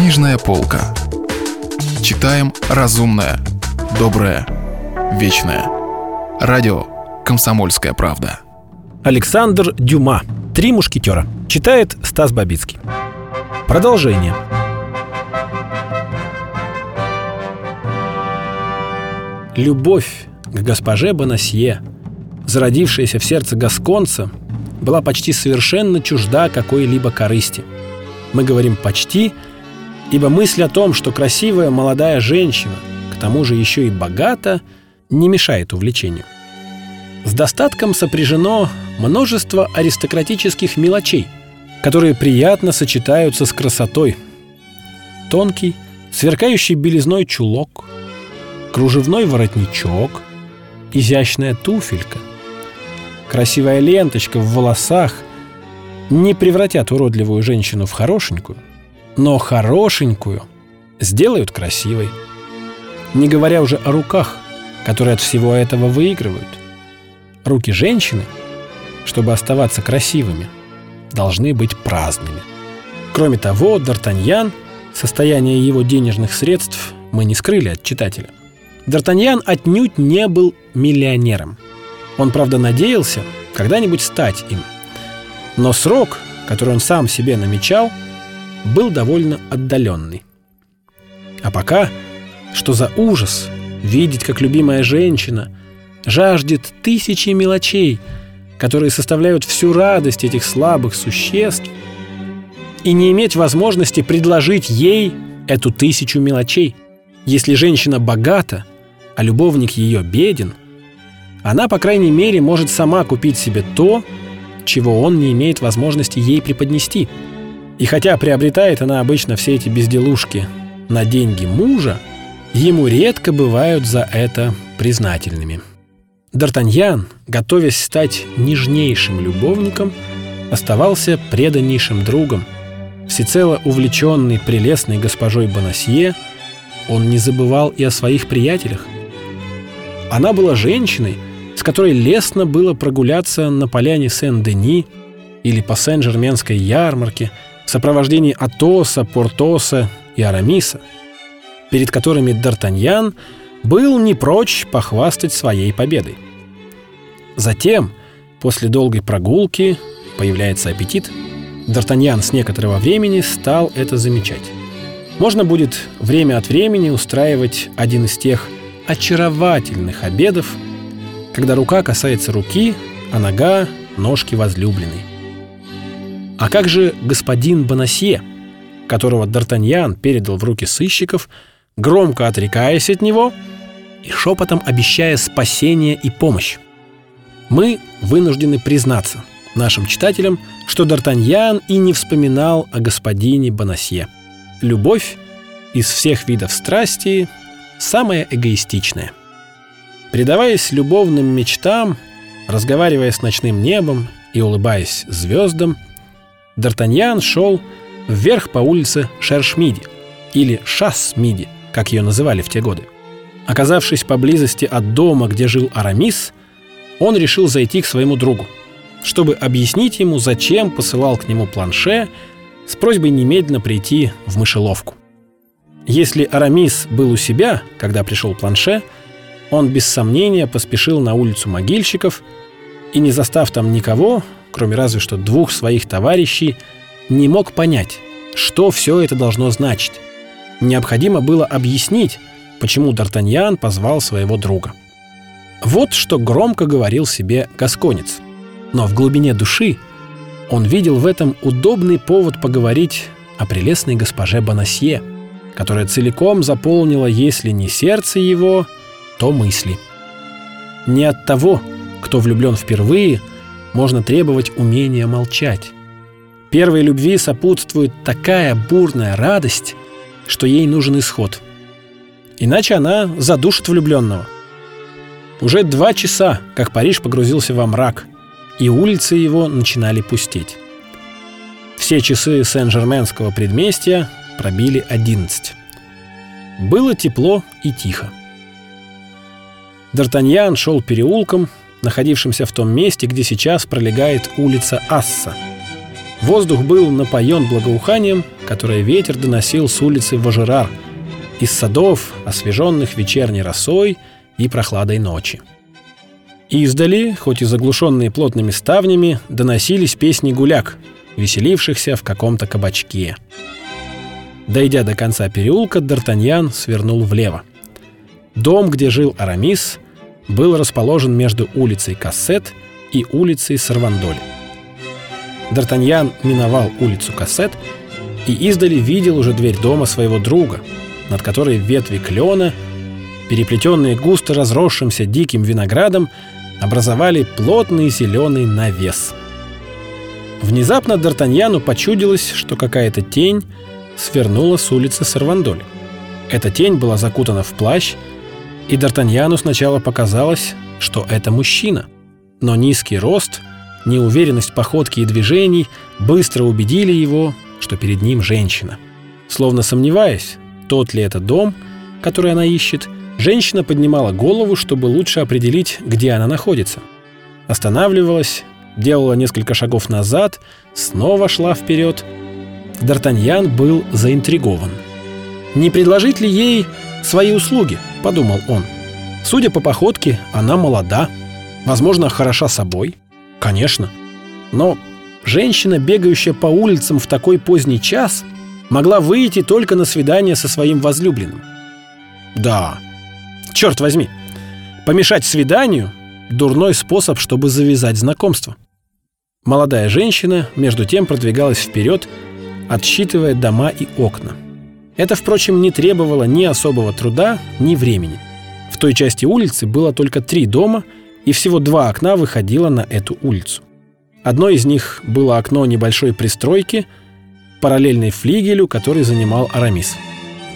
Книжная полка. Читаем разумное, доброе, вечное. Радио «Комсомольская правда». Александр Дюма. «Три мушкетера». Читает Стас Бабицкий. Продолжение. Любовь к госпоже Бонасье, зародившаяся в сердце гасконца, была почти совершенно чужда какой-либо корысти. Мы говорим «почти», ибо мысль о том, что красивая молодая женщина, к тому же еще и богата, не мешает увлечению. С достатком сопряжено множество аристократических мелочей, которые приятно сочетаются с красотой. Тонкий, сверкающий белизной чулок, кружевной воротничок, изящная туфелька, красивая ленточка в волосах не превратят уродливую женщину в хорошенькую, но хорошенькую сделают красивой. Не говоря уже о руках, которые от всего этого выигрывают. Руки женщины, чтобы оставаться красивыми, должны быть праздными. Кроме того, Д'Артаньян, состояние его денежных средств мы не скрыли от читателя. Д'Артаньян отнюдь не был миллионером. Он, правда, надеялся когда-нибудь стать им. Но срок, который он сам себе намечал, был довольно отдаленный. А пока, что за ужас видеть, как любимая женщина жаждет тысячи мелочей, которые составляют всю радость этих слабых существ, и не иметь возможности предложить ей эту тысячу мелочей. Если женщина богата, а любовник ее беден, она, по крайней мере, может сама купить себе то, чего он не имеет возможности ей преподнести. И хотя приобретает она обычно все эти безделушки на деньги мужа, ему редко бывают за это признательными. Д'Артаньян, готовясь стать нежнейшим любовником, оставался преданнейшим другом. Всецело увлеченный прелестной госпожой Бонасье, он не забывал и о своих приятелях. Она была женщиной, с которой лестно было прогуляться на поляне Сен-Дени или по Сен-Жерменской ярмарке в сопровождении Атоса, Портоса и Арамиса, перед которыми Д'Артаньян был не прочь похвастать своей победой. Затем, после долгой прогулки, появляется аппетит. Д'Артаньян с некоторого времени стал это замечать. Можно будет время от времени устраивать один из тех очаровательных обедов, когда рука касается руки, а нога — ножки возлюбленной. А как же господин Бонасье, которого Д'Артаньян передал в руки сыщиков, громко отрекаясь от него и шепотом обещая спасение и помощь? Мы вынуждены признаться нашим читателям, что Д'Артаньян и не вспоминал о господине Бонасье. Любовь из всех видов страсти самая эгоистичная. Предаваясь любовным мечтам, разговаривая с ночным небом и улыбаясь звездам, Д'Артаньян шел вверх по улице Шершмиди или Шасмиди, как ее называли в те годы. Оказавшись поблизости от дома, где жил Арамис, он решил зайти к своему другу, чтобы объяснить ему, зачем посылал к нему планше с просьбой немедленно прийти в мышеловку. Если Арамис был у себя, когда пришел планше, он без сомнения поспешил на улицу могильщиков и, не застав там никого, кроме разве что двух своих товарищей, не мог понять, что все это должно значить. Необходимо было объяснить, почему Д'Артаньян позвал своего друга. Вот что громко говорил себе Гасконец. Но в глубине души он видел в этом удобный повод поговорить о прелестной госпоже Бонасье, которая целиком заполнила, если не сердце его, то мысли. Не от того, кто влюблен впервые, можно требовать умения молчать. Первой любви сопутствует такая бурная радость, что ей нужен исход. Иначе она задушит влюбленного. Уже два часа, как Париж погрузился во мрак, и улицы его начинали пустеть. Все часы Сен-Жерменского предместья пробили одиннадцать. Было тепло и тихо. Д'Артаньян шел переулком, находившимся в том месте, где сейчас пролегает улица Асса. Воздух был напоен благоуханием, которое ветер доносил с улицы Важерар, из садов, освеженных вечерней росой и прохладой ночи. Издали, хоть и заглушенные плотными ставнями, доносились песни гуляк, веселившихся в каком-то кабачке. Дойдя до конца переулка, Д'Артаньян свернул влево. Дом, где жил Арамис, был расположен между улицей Кассет и улицей Сарвандоль. Д'Артаньян миновал улицу Кассет и издали видел уже дверь дома своего друга, над которой ветви клена, переплетенные густо разросшимся диким виноградом, образовали плотный зеленый навес. Внезапно Д'Артаньяну почудилось, что какая-то тень свернула с улицы Сарвандоль. Эта тень была закутана в плащ, и Д'Артаньяну сначала показалось, что это мужчина. Но низкий рост, неуверенность походки и движений быстро убедили его, что перед ним женщина. Словно сомневаясь, тот ли это дом, который она ищет, женщина поднимала голову, чтобы лучше определить, где она находится. Останавливалась, делала несколько шагов назад, снова шла вперед. Д'Артаньян был заинтригован. «Не предложить ли ей свои услуги?» – подумал он. Судя по походке, она молода, возможно, хороша собой. Конечно. Но женщина, бегающая по улицам в такой поздний час, могла выйти только на свидание со своим возлюбленным. Да, черт возьми, помешать свиданию – дурной способ, чтобы завязать знакомство. Молодая женщина, между тем, продвигалась вперед, отсчитывая дома и окна. Это, впрочем, не требовало ни особого труда, ни времени. В той части улицы было только три дома, и всего два окна выходило на эту улицу. Одно из них было окно небольшой пристройки, параллельной флигелю, который занимал Арамис.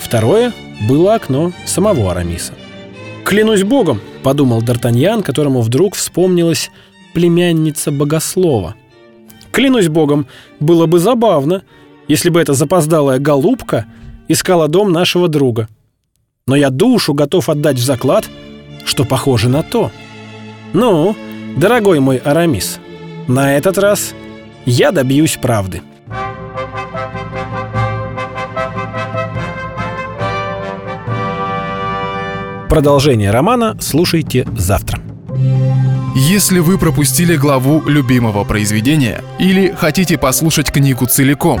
Второе было окно самого Арамиса. «Клянусь богом!» — подумал Д'Артаньян, которому вдруг вспомнилась племянница богослова. «Клянусь богом, было бы забавно, если бы эта запоздалая голубка искала дом нашего друга. Но я душу готов отдать в заклад, что похоже на то. Ну, дорогой мой Арамис, на этот раз я добьюсь правды». Продолжение романа слушайте завтра. Если вы пропустили главу любимого произведения или хотите послушать книгу целиком,